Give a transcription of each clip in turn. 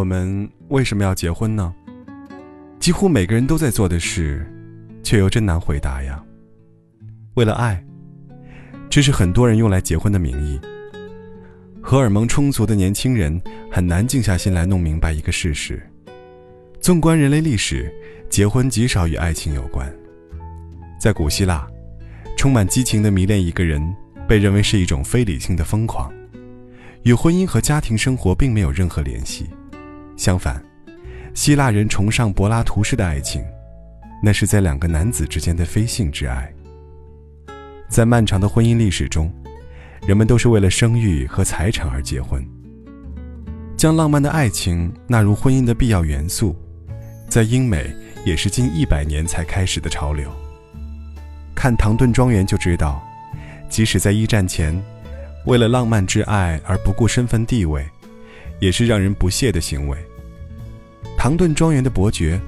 我们为什么要结婚呢？几乎每个人都在做的事，却又真难回答呀。为了爱，这是很多人用来结婚的名义。荷尔蒙充足的年轻人很难静下心来弄明白一个事实：纵观人类历史，结婚极少与爱情有关。在古希腊，充满激情的迷恋一个人，被认为是一种非理性的疯狂，与婚姻和家庭生活并没有任何联系。相反，希腊人崇尚柏拉图式的爱情，那是在两个男子之间的非性之爱。在漫长的婚姻历史中，人们都是为了生育和财产而结婚。将浪漫的爱情纳入婚姻的必要元素，在英美也是近一百年才开始的潮流。看《唐顿庄园》就知道，即使在一战前，为了浪漫之爱而不顾身份地位，也是让人不屑的行为。唐顿庄园的伯爵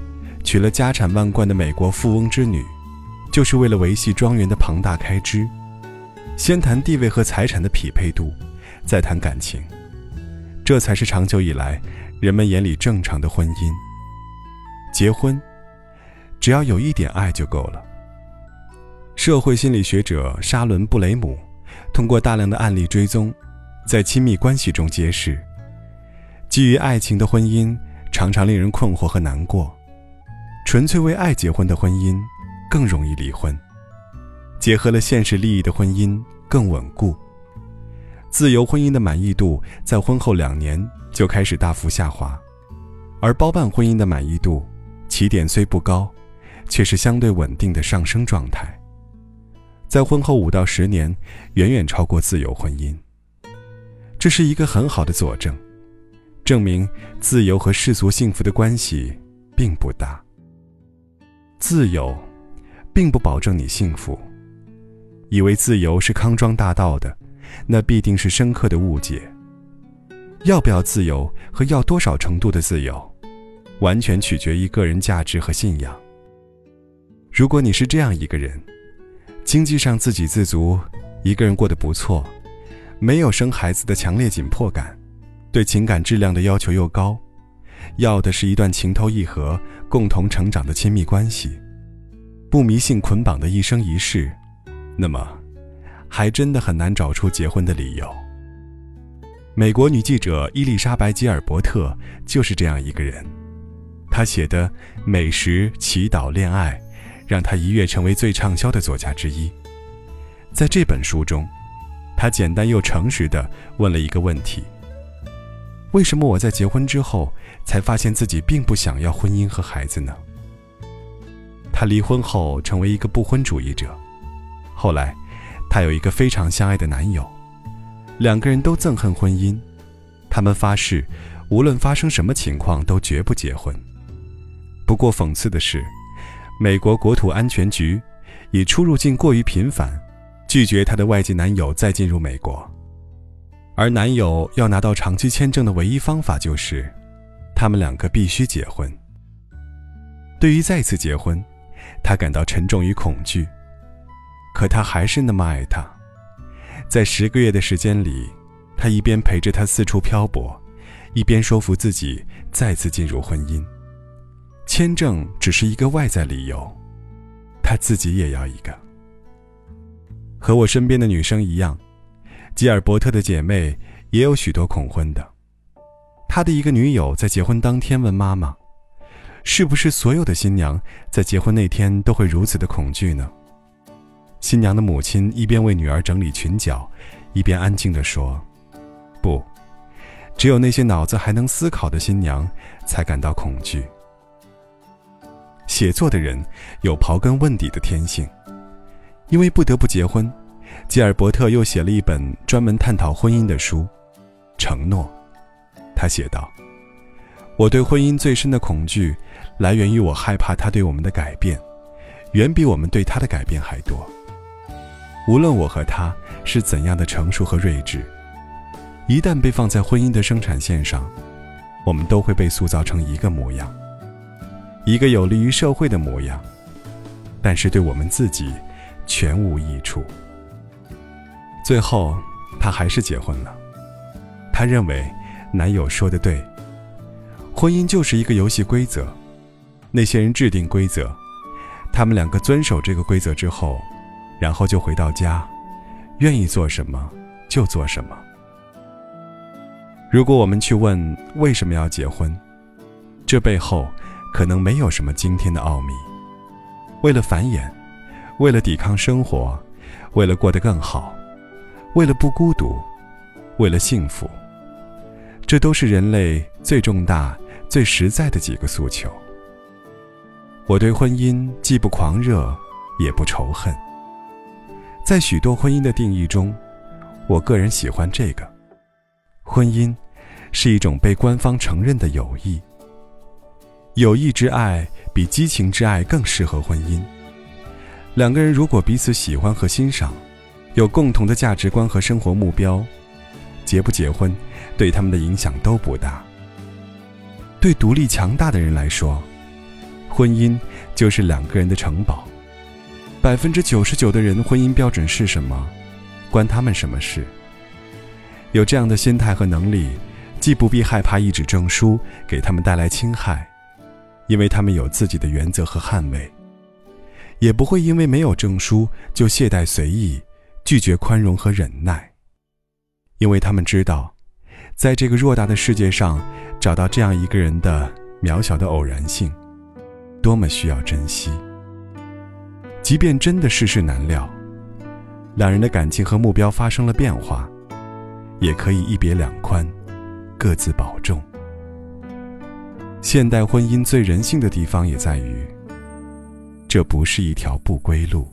娶了家产万贯的美国富翁之女，就是为了维系庄园的庞大开支。先谈地位和财产的匹配度，再谈感情，这才是长久以来人们眼里正常的婚姻。结婚，只要有一点爱就够了。社会心理学者沙伦·布雷姆通过大量的案例追踪，在亲密关系中揭示，基于爱情的婚姻。常常令人困惑和难过，纯粹为爱结婚的婚姻更容易离婚，结合了现实利益的婚姻更稳固。自由婚姻的满意度在婚后两年就开始大幅下滑，而包办婚姻的满意度起点虽不高，却是相对稳定的上升状态，在婚后五到十年远远超过自由婚姻，这是一个很好的佐证。证明自由和世俗幸福的关系并不大。自由，并不保证你幸福。以为自由是康庄大道的，那必定是深刻的误解。要不要自由和要多少程度的自由，完全取决于个人价值和信仰。如果你是这样一个人，经济上自给自足，一个人过得不错，没有生孩子的强烈紧迫感。对情感质量的要求又高，要的是一段情投意合、共同成长的亲密关系，不迷信捆绑的一生一世，那么，还真的很难找出结婚的理由。美国女记者伊丽莎白·吉尔伯特就是这样一个人，她写的《美食、祈祷、恋爱》，让她一跃成为最畅销的作家之一。在这本书中，她简单又诚实地问了一个问题。为什么我在结婚之后才发现自己并不想要婚姻和孩子呢？她离婚后成为一个不婚主义者，后来，她有一个非常相爱的男友，两个人都憎恨婚姻，他们发誓，无论发生什么情况都绝不结婚。不过讽刺的是，美国国土安全局以出入境过于频繁，拒绝她的外籍男友再进入美国。而男友要拿到长期签证的唯一方法就是，他们两个必须结婚。对于再次结婚，他感到沉重与恐惧。可他还是那么爱她。在十个月的时间里，他一边陪着她四处漂泊，一边说服自己再次进入婚姻。签证只是一个外在理由，他自己也要一个。和我身边的女生一样。吉尔伯特的姐妹也有许多恐婚的。他的一个女友在结婚当天问妈妈：“是不是所有的新娘在结婚那天都会如此的恐惧呢？”新娘的母亲一边为女儿整理裙角，一边安静地说：“不，只有那些脑子还能思考的新娘才感到恐惧。写作的人有刨根问底的天性，因为不得不结婚。”吉尔伯特又写了一本专门探讨婚姻的书，《承诺》。他写道：“我对婚姻最深的恐惧，来源于我害怕他对我们的改变，远比我们对他的改变还多。无论我和他是怎样的成熟和睿智，一旦被放在婚姻的生产线上，我们都会被塑造成一个模样，一个有利于社会的模样，但是对我们自己全无益处。”最后，她还是结婚了。她认为，男友说的对，婚姻就是一个游戏规则，那些人制定规则，他们两个遵守这个规则之后，然后就回到家，愿意做什么就做什么。如果我们去问为什么要结婚，这背后可能没有什么惊天的奥秘，为了繁衍，为了抵抗生活，为了过得更好，为了不孤独，为了幸福。这都是人类最重大、最实在的几个诉求。我对婚姻既不狂热，也不仇恨。在许多婚姻的定义中，我个人喜欢这个：婚姻是一种被官方承认的友谊。友谊之爱比激情之爱更适合婚姻。两个人如果彼此喜欢和欣赏，有共同的价值观和生活目标，结不结婚？对他们的影响都不大。对独立强大的人来说，婚姻就是两个人的城堡。百分之九十九的人婚姻标准是什么，关他们什么事？有这样的心态和能力，既不必害怕一纸证书给他们带来侵害，因为他们有自己的原则和捍卫；也不会因为没有证书就懈怠随意，拒绝宽容和忍耐，因为他们知道。在这个偌大的世界上，找到这样一个人的渺小的偶然性，多么需要珍惜。即便真的世事难料，两人的感情和目标发生了变化，也可以一别两宽，各自保重。现代婚姻最人性的地方也在于，这不是一条不归路。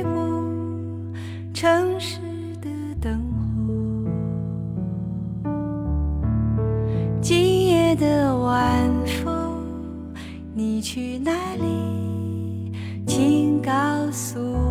的晚风，你去哪里？请告诉我。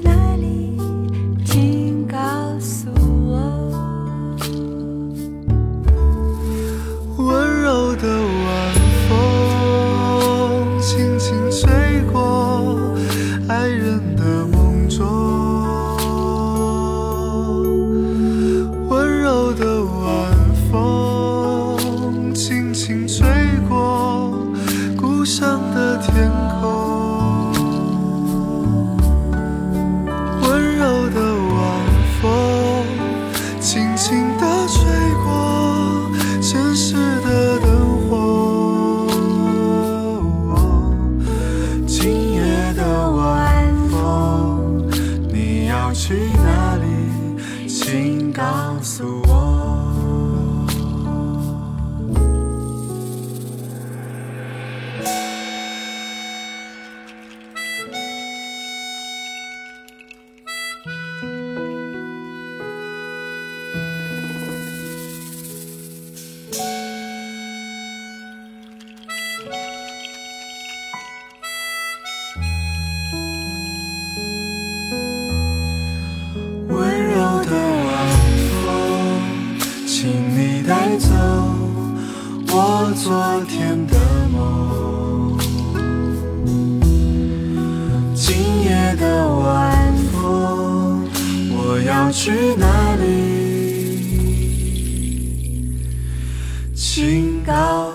哪？诉。的晚风，我要去哪里？请告。